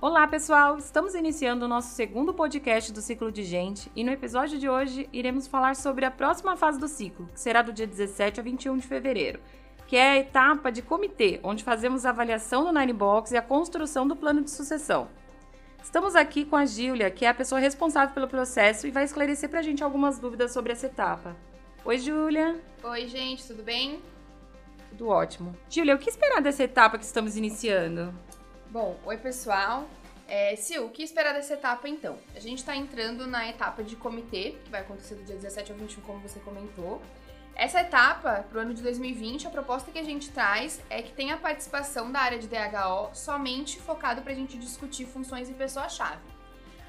Olá, pessoal! Estamos iniciando o nosso segundo podcast do ciclo de gente e no episódio de hoje iremos falar sobre a próxima fase do ciclo, que será do dia 17 a 21 de fevereiro, que é a etapa de comitê, onde fazemos a avaliação do Nine Box e a construção do plano de sucessão. Estamos aqui com a Gília, que é a pessoa responsável pelo processo e vai esclarecer para a gente algumas dúvidas sobre essa etapa. Oi, Júlia! Oi, gente, tudo bem? Tudo ótimo. Júlia, o que esperar dessa etapa que estamos iniciando? Bom, oi pessoal. É, Sil, o que esperar dessa etapa então? A gente está entrando na etapa de comitê, que vai acontecer do dia 17 ao 21, como você comentou. Essa etapa, para o ano de 2020, a proposta que a gente traz é que tenha a participação da área de DHO somente focado para a gente discutir funções e pessoa-chave.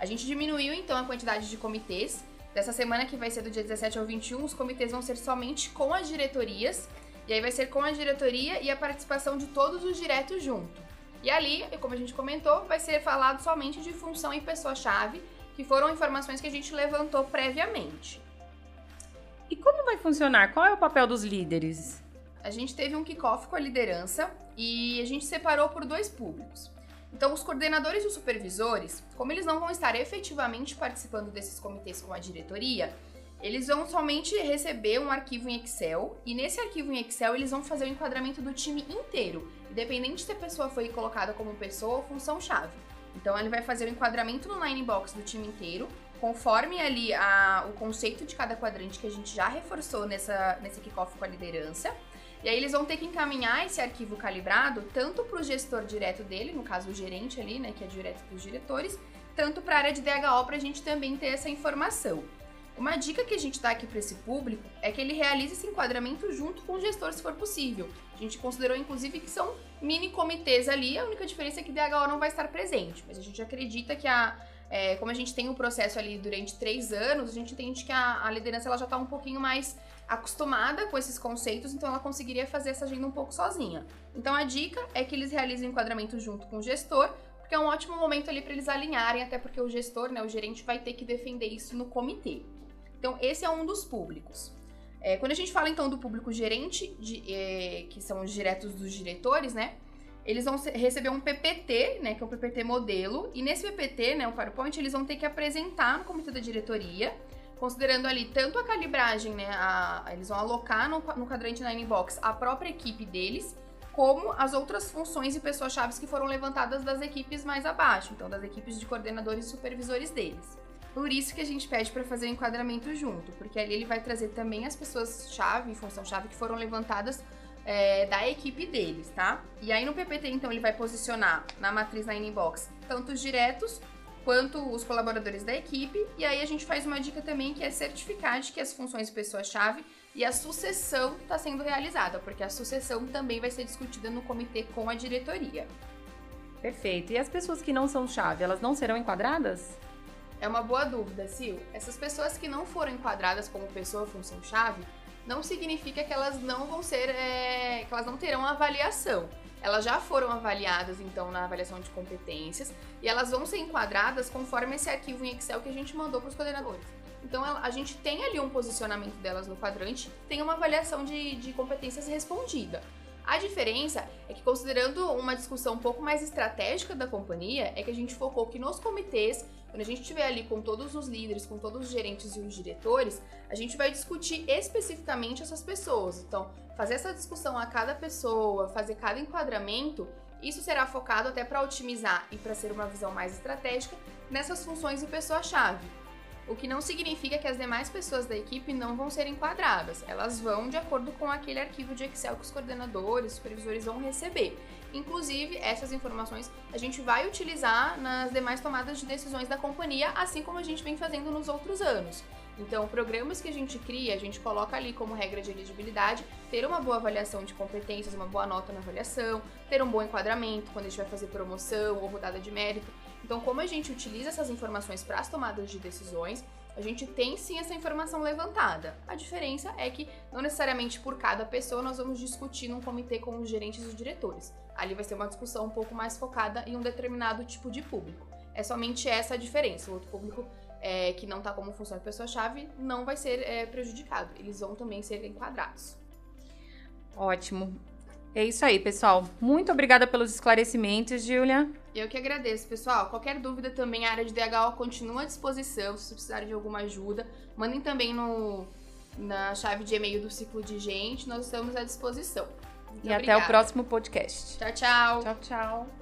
A gente diminuiu então a quantidade de comitês. Dessa semana que vai ser do dia 17 ao 21, os comitês vão ser somente com as diretorias, e aí vai ser com a diretoria e a participação de todos os diretos junto. E ali, como a gente comentou, vai ser falado somente de função e pessoa-chave, que foram informações que a gente levantou previamente. E como vai funcionar? Qual é o papel dos líderes? A gente teve um kickoff com a liderança e a gente separou por dois públicos. Então, os coordenadores e os supervisores, como eles não vão estar efetivamente participando desses comitês com a diretoria, eles vão somente receber um arquivo em Excel e nesse arquivo em Excel eles vão fazer o enquadramento do time inteiro, independente se a pessoa foi colocada como pessoa ou função-chave. Então ele vai fazer o enquadramento no Linebox do time inteiro, conforme ali a, o conceito de cada quadrante que a gente já reforçou nessa, nesse kickoff com a liderança. E aí eles vão ter que encaminhar esse arquivo calibrado tanto para o gestor direto dele, no caso o gerente ali, né, que é direto dos diretores, tanto para a área de DHO para a gente também ter essa informação. Uma dica que a gente dá aqui para esse público é que ele realize esse enquadramento junto com o gestor, se for possível. A gente considerou, inclusive, que são mini comitês ali, a única diferença é que DHO não vai estar presente, mas a gente acredita que a. É, como a gente tem o um processo ali durante três anos, a gente entende que a, a liderança ela já está um pouquinho mais acostumada com esses conceitos, então ela conseguiria fazer essa agenda um pouco sozinha. Então a dica é que eles realizem o enquadramento junto com o gestor, porque é um ótimo momento ali para eles alinharem, até porque o gestor, né, o gerente vai ter que defender isso no comitê. Então, esse é um dos públicos. É, quando a gente fala então do público gerente, de, é, que são os diretos dos diretores, né? Eles vão receber um PPT, né? Que é o PPT modelo. E nesse PPT, né? O PowerPoint, eles vão ter que apresentar no comitê da diretoria, considerando ali tanto a calibragem, né? A, eles vão alocar no, no quadrante na inbox a própria equipe deles, como as outras funções e pessoas-chave que foram levantadas das equipes mais abaixo, então das equipes de coordenadores e supervisores deles. Por isso que a gente pede para fazer o enquadramento junto, porque ali ele vai trazer também as pessoas-chave, função-chave que foram levantadas é, da equipe deles, tá? E aí no PPT, então, ele vai posicionar na matriz na inbox tanto os diretos quanto os colaboradores da equipe. E aí a gente faz uma dica também que é certificar de que as funções pessoa-chave e a sucessão está sendo realizada, porque a sucessão também vai ser discutida no comitê com a diretoria. Perfeito. E as pessoas que não são chave, elas não serão enquadradas? É uma boa dúvida, Sil. Essas pessoas que não foram enquadradas como pessoa função-chave, não significa que elas não vão ser. É, que elas não terão avaliação. Elas já foram avaliadas, então, na avaliação de competências, e elas vão ser enquadradas conforme esse arquivo em Excel que a gente mandou para os coordenadores. Então, a gente tem ali um posicionamento delas no quadrante, tem uma avaliação de, de competências respondida. A diferença é que, considerando uma discussão um pouco mais estratégica da companhia, é que a gente focou que nos comitês, quando a gente estiver ali com todos os líderes, com todos os gerentes e os diretores, a gente vai discutir especificamente essas pessoas. Então, fazer essa discussão a cada pessoa, fazer cada enquadramento, isso será focado até para otimizar e para ser uma visão mais estratégica nessas funções e pessoa-chave o que não significa que as demais pessoas da equipe não vão ser enquadradas. Elas vão de acordo com aquele arquivo de Excel que os coordenadores, supervisores vão receber. Inclusive, essas informações a gente vai utilizar nas demais tomadas de decisões da companhia, assim como a gente vem fazendo nos outros anos. Então, programas que a gente cria, a gente coloca ali como regra de elegibilidade ter uma boa avaliação de competências, uma boa nota na avaliação, ter um bom enquadramento quando a gente vai fazer promoção ou rodada de mérito. Então, como a gente utiliza essas informações para as tomadas de decisões, a gente tem sim essa informação levantada. A diferença é que não necessariamente por cada pessoa nós vamos discutir num comitê com os gerentes e os diretores. Ali vai ser uma discussão um pouco mais focada em um determinado tipo de público. É somente essa a diferença. O outro público é, que não está como de pessoa-chave não vai ser é, prejudicado. Eles vão também ser enquadrados. Ótimo. É isso aí, pessoal. Muito obrigada pelos esclarecimentos, Julia. Eu que agradeço, pessoal. Qualquer dúvida também, a área de DHO continua à disposição. Se precisarem de alguma ajuda, mandem também no, na chave de e-mail do Ciclo de Gente. Nós estamos à disposição. Muito e obrigada. até o próximo podcast. Tchau, tchau. Tchau, tchau.